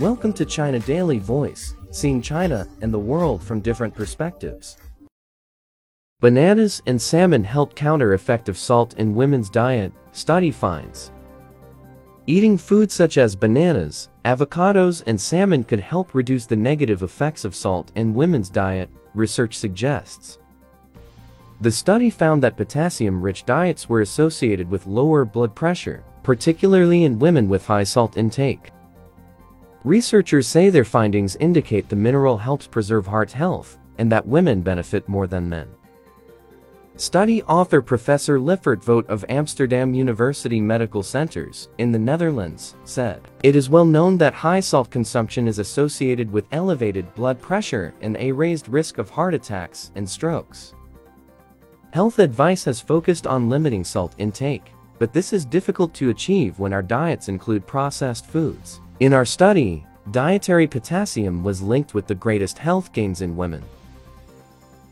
Welcome to China Daily Voice, seeing China and the world from different perspectives. Bananas and salmon help counter effect of salt in women's diet, study finds. Eating foods such as bananas, avocados, and salmon could help reduce the negative effects of salt in women's diet, research suggests. The study found that potassium-rich diets were associated with lower blood pressure, particularly in women with high salt intake. Researchers say their findings indicate the mineral helps preserve heart health, and that women benefit more than men. Study author Professor Liffert Vogt of Amsterdam University Medical Centers, in the Netherlands, said, It is well known that high salt consumption is associated with elevated blood pressure and a raised risk of heart attacks and strokes. Health advice has focused on limiting salt intake, but this is difficult to achieve when our diets include processed foods. In our study, dietary potassium was linked with the greatest health gains in women.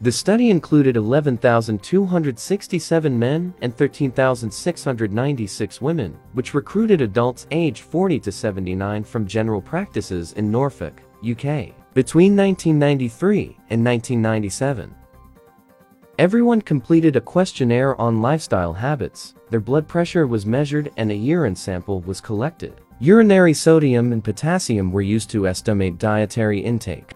The study included 11,267 men and 13,696 women, which recruited adults aged 40 to 79 from general practices in Norfolk, UK, between 1993 and 1997. Everyone completed a questionnaire on lifestyle habits, their blood pressure was measured and a urine sample was collected. Urinary sodium and potassium were used to estimate dietary intake.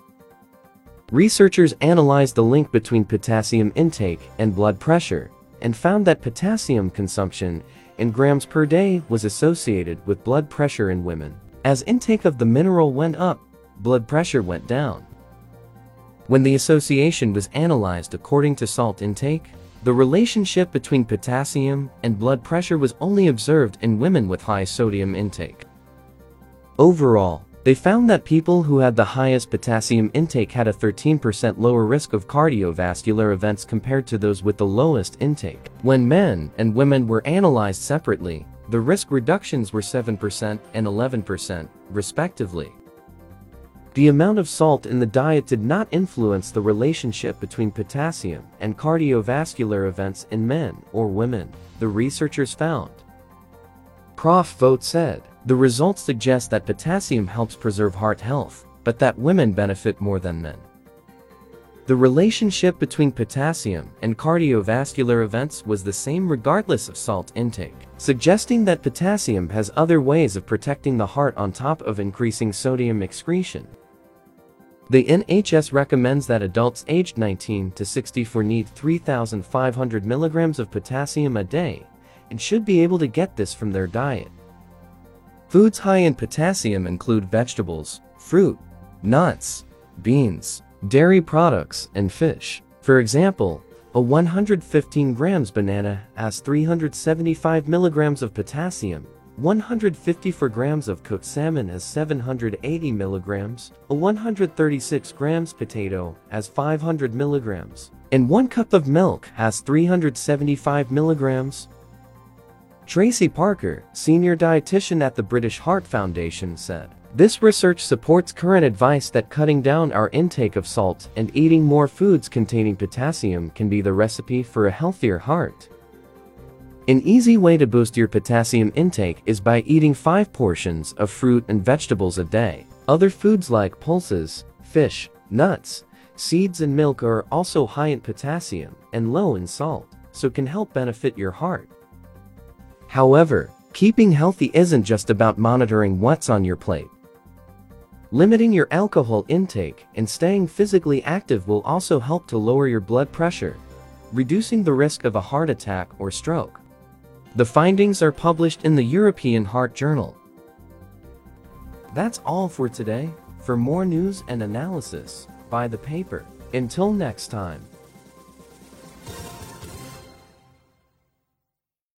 Researchers analyzed the link between potassium intake and blood pressure and found that potassium consumption in grams per day was associated with blood pressure in women. As intake of the mineral went up, blood pressure went down. When the association was analyzed according to salt intake, the relationship between potassium and blood pressure was only observed in women with high sodium intake. Overall, they found that people who had the highest potassium intake had a 13% lower risk of cardiovascular events compared to those with the lowest intake. When men and women were analyzed separately, the risk reductions were 7% and 11%, respectively. The amount of salt in the diet did not influence the relationship between potassium and cardiovascular events in men or women, the researchers found. Prof. Vogt said, the results suggest that potassium helps preserve heart health, but that women benefit more than men. The relationship between potassium and cardiovascular events was the same regardless of salt intake, suggesting that potassium has other ways of protecting the heart on top of increasing sodium excretion. The NHS recommends that adults aged 19 to 64 need 3,500 milligrams of potassium a day and should be able to get this from their diet. Foods high in potassium include vegetables, fruit, nuts, beans, dairy products, and fish. For example, a 115 grams banana has 375 milligrams of potassium, 154 grams of cooked salmon has 780 milligrams, a 136 grams potato has 500 milligrams, and 1 cup of milk has 375 milligrams. Tracy Parker, senior dietitian at the British Heart Foundation said, this research supports current advice that cutting down our intake of salt and eating more foods containing potassium can be the recipe for a healthier heart. An easy way to boost your potassium intake is by eating 5 portions of fruit and vegetables a day. Other foods like pulses, fish, nuts, seeds and milk are also high in potassium and low in salt, so can help benefit your heart. However, keeping healthy isn't just about monitoring what's on your plate. Limiting your alcohol intake and staying physically active will also help to lower your blood pressure, reducing the risk of a heart attack or stroke. The findings are published in the European Heart Journal. That's all for today. For more news and analysis, buy the paper. Until next time.